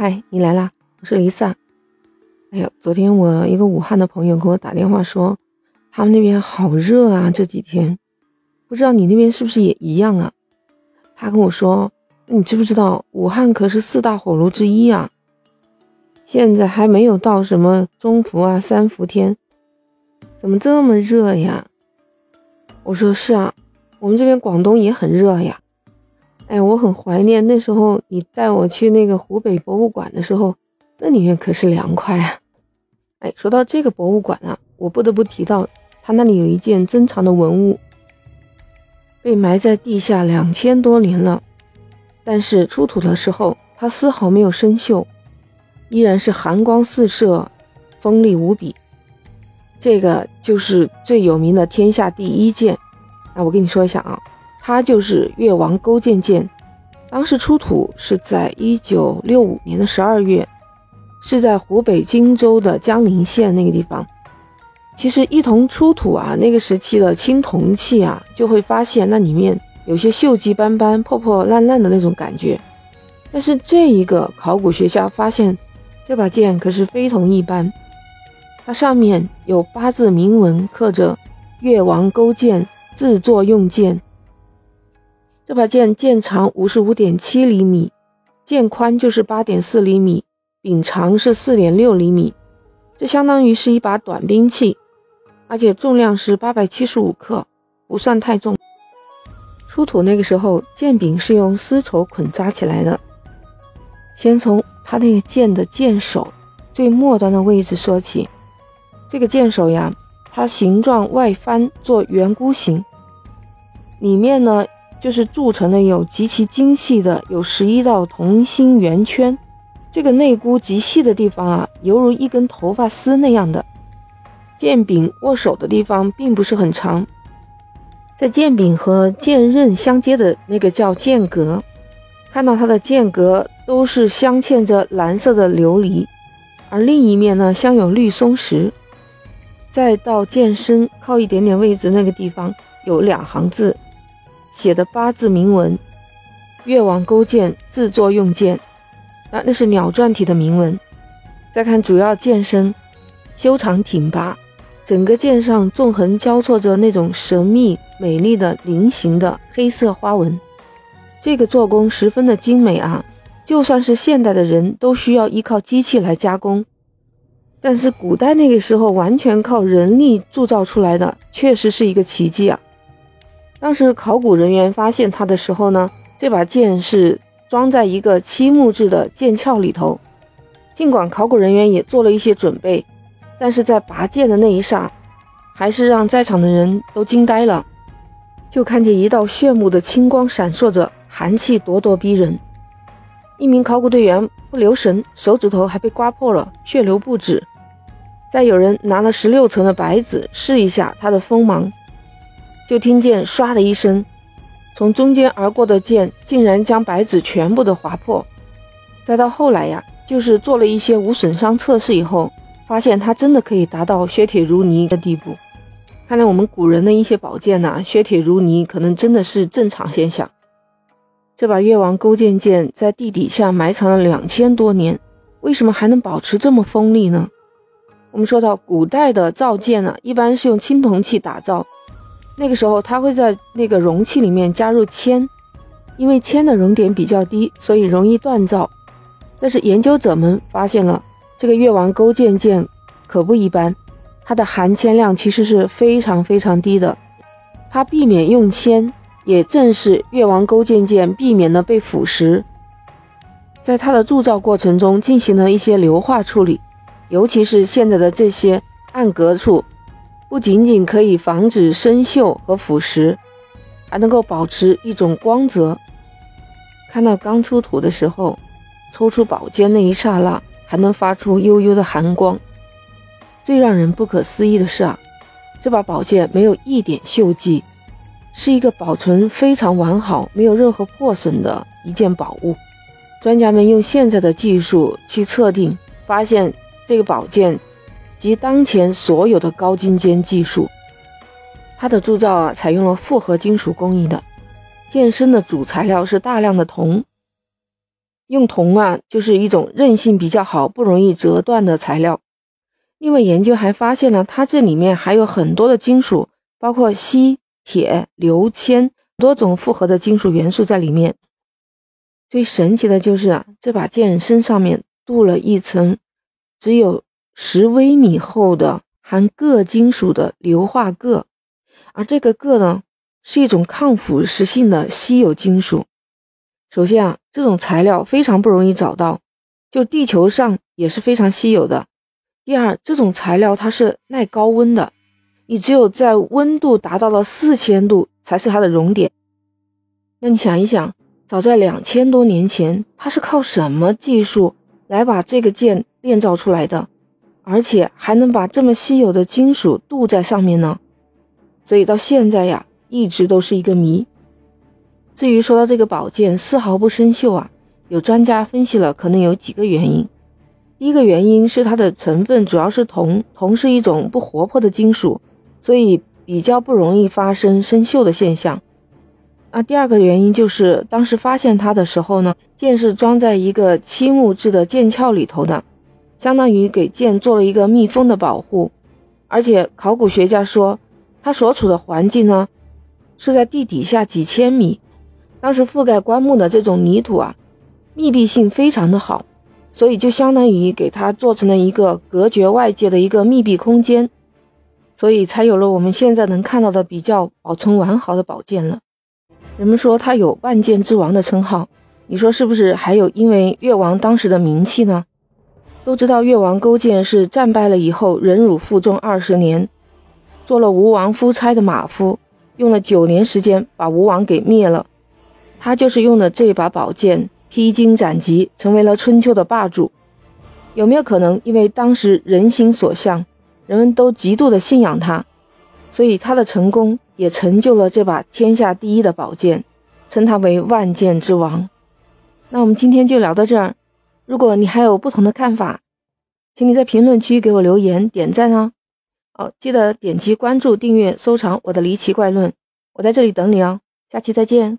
嗨，你来啦，我是丽萨。哎呦，昨天我一个武汉的朋友给我打电话说，他们那边好热啊，这几天，不知道你那边是不是也一样啊？他跟我说，你知不知道武汉可是四大火炉之一啊？现在还没有到什么中伏啊、三伏天，怎么这么热呀？我说是啊，我们这边广东也很热呀。哎，我很怀念那时候你带我去那个湖北博物馆的时候，那里面可是凉快啊。哎，说到这个博物馆啊，我不得不提到，它那里有一件珍藏的文物，被埋在地下两千多年了，但是出土的时候它丝毫没有生锈，依然是寒光四射，锋利无比。这个就是最有名的天下第一剑。那我跟你说一下啊。它就是越王勾践剑，当时出土是在一九六五年的十二月，是在湖北荆州的江陵县那个地方。其实一同出土啊，那个时期的青铜器啊，就会发现那里面有些锈迹斑斑、破破烂烂的那种感觉。但是这一个考古学家发现，这把剑可是非同一般，它上面有八字铭文，刻着“越王勾践自作用剑”。这把剑剑长五十五点七厘米，剑宽就是八点四厘米，柄长是四点六厘米，这相当于是一把短兵器，而且重量是八百七十五克，不算太重。出土那个时候，剑柄是用丝绸捆扎起来的。先从它那个剑的剑首最末端的位置说起，这个剑首呀，它形状外翻做圆箍形，里面呢。就是铸成的有极其精细的，有十一道同心圆圈。这个内箍极细的地方啊，犹如一根头发丝那样的。剑柄握手的地方并不是很长，在剑柄和剑刃相接的那个叫剑格，看到它的剑格都是镶嵌着蓝色的琉璃，而另一面呢镶有绿松石。再到剑身靠一点点位置那个地方有两行字。写的八字铭文，越王勾践自作用剑，那那是鸟篆体的铭文。再看主要剑身，修长挺拔，整个剑上纵横交错着那种神秘美丽的菱形的黑色花纹，这个做工十分的精美啊！就算是现代的人都需要依靠机器来加工，但是古代那个时候完全靠人力铸造出来的，确实是一个奇迹啊！当时考古人员发现它的时候呢，这把剑是装在一个漆木质的剑鞘里头。尽管考古人员也做了一些准备，但是在拔剑的那一刹，还是让在场的人都惊呆了。就看见一道炫目的青光闪烁着，寒气咄咄逼人。一名考古队员不留神，手指头还被刮破了，血流不止。再有人拿了十六层的白纸试一下它的锋芒。就听见唰的一声，从中间而过的剑竟然将白纸全部的划破。再到后来呀，就是做了一些无损伤测试以后，发现它真的可以达到削铁如泥的地步。看来我们古人的一些宝剑呐，削铁如泥可能真的是正常现象。这把越王勾践剑在地底下埋藏了两千多年，为什么还能保持这么锋利呢？我们说到古代的造剑呢，一般是用青铜器打造。那个时候，他会在那个容器里面加入铅，因为铅的熔点比较低，所以容易锻造。但是研究者们发现了，这个越王勾践剑可不一般，它的含铅量其实是非常非常低的。它避免用铅，也正是越王勾践剑避免了被腐蚀。在它的铸造过程中进行了一些硫化处理，尤其是现在的这些暗格处。不仅仅可以防止生锈和腐蚀，还能够保持一种光泽。看到刚出土的时候，抽出宝剑那一刹那，还能发出幽幽的寒光。最让人不可思议的是啊，这把宝剑没有一点锈迹，是一个保存非常完好、没有任何破损的一件宝物。专家们用现在的技术去测定，发现这个宝剑。及当前所有的高精尖技术，它的铸造啊，采用了复合金属工艺的，剑身的主材料是大量的铜。用铜啊，就是一种韧性比较好、不容易折断的材料。另外，研究还发现呢，它这里面还有很多的金属，包括锡、铁、硫、铅多种复合的金属元素在里面。最神奇的就是啊，这把剑身上面镀了一层只有十微米厚的含铬金属的硫化铬，而这个铬呢，是一种抗腐蚀性的稀有金属。首先啊，这种材料非常不容易找到，就地球上也是非常稀有的。第二，这种材料它是耐高温的，你只有在温度达到了四千度才是它的熔点。那你想一想。早在两千多年前，它是靠什么技术来把这个剑炼造出来的？而且还能把这么稀有的金属镀在上面呢？所以到现在呀，一直都是一个谜。至于说到这个宝剑丝毫不生锈啊，有专家分析了，可能有几个原因。第一个原因是它的成分主要是铜，铜是一种不活泼的金属，所以比较不容易发生生锈的现象。那第二个原因就是，当时发现它的时候呢，剑是装在一个漆木质的剑鞘里头的，相当于给剑做了一个密封的保护。而且考古学家说，它所处的环境呢，是在地底下几千米，当时覆盖棺木的这种泥土啊，密闭性非常的好，所以就相当于给它做成了一个隔绝外界的一个密闭空间，所以才有了我们现在能看到的比较保存完好的宝剑了。人们说它有万剑之王的称号，你说是不是？还有因为越王当时的名气呢？都知道越王勾践是战败了以后忍辱负重二十年，做了吴王夫差的马夫，用了九年时间把吴王给灭了。他就是用的这把宝剑披荆斩棘，成为了春秋的霸主。有没有可能因为当时人心所向，人们都极度的信仰他，所以他的成功？也成就了这把天下第一的宝剑，称他为万剑之王。那我们今天就聊到这儿。如果你还有不同的看法，请你在评论区给我留言点赞哦。哦，记得点击关注、订阅、收藏我的离奇怪论，我在这里等你哦。下期再见。